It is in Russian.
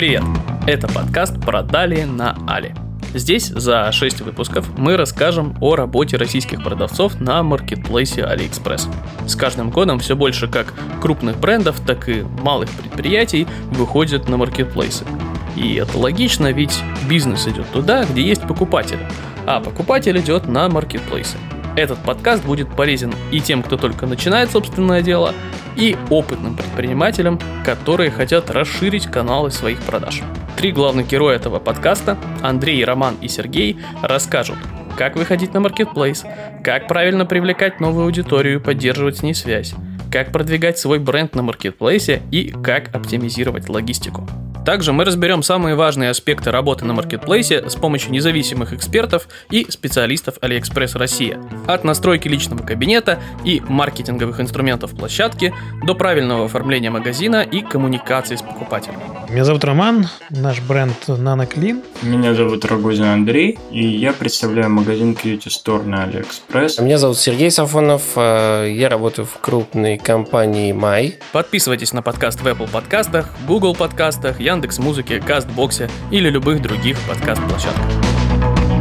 Привет! Это подкаст «Продали на Али». Здесь за 6 выпусков мы расскажем о работе российских продавцов на маркетплейсе AliExpress. С каждым годом все больше как крупных брендов, так и малых предприятий выходят на маркетплейсы. И это логично, ведь бизнес идет туда, где есть покупатель, а покупатель идет на маркетплейсы. Этот подкаст будет полезен и тем, кто только начинает собственное дело, и опытным предпринимателям, которые хотят расширить каналы своих продаж. Три главных героя этого подкаста, Андрей, Роман и Сергей, расскажут, как выходить на маркетплейс, как правильно привлекать новую аудиторию и поддерживать с ней связь, как продвигать свой бренд на маркетплейсе и как оптимизировать логистику. Также мы разберем самые важные аспекты работы на маркетплейсе с помощью независимых экспертов и специалистов AliExpress Россия. От настройки личного кабинета и маркетинговых инструментов площадки до правильного оформления магазина и коммуникации с покупателем. Меня зовут Роман, наш бренд NanoClean. Меня зовут Рогозин Андрей, и я представляю магазин Beauty Store на AliExpress. Меня зовут Сергей Сафонов, э, я работаю в крупной компании Май. Подписывайтесь на подкаст в Apple подкастах, Google подкастах, Яндекс Музыке, Кастбоксе или любых других подкаст-площадках.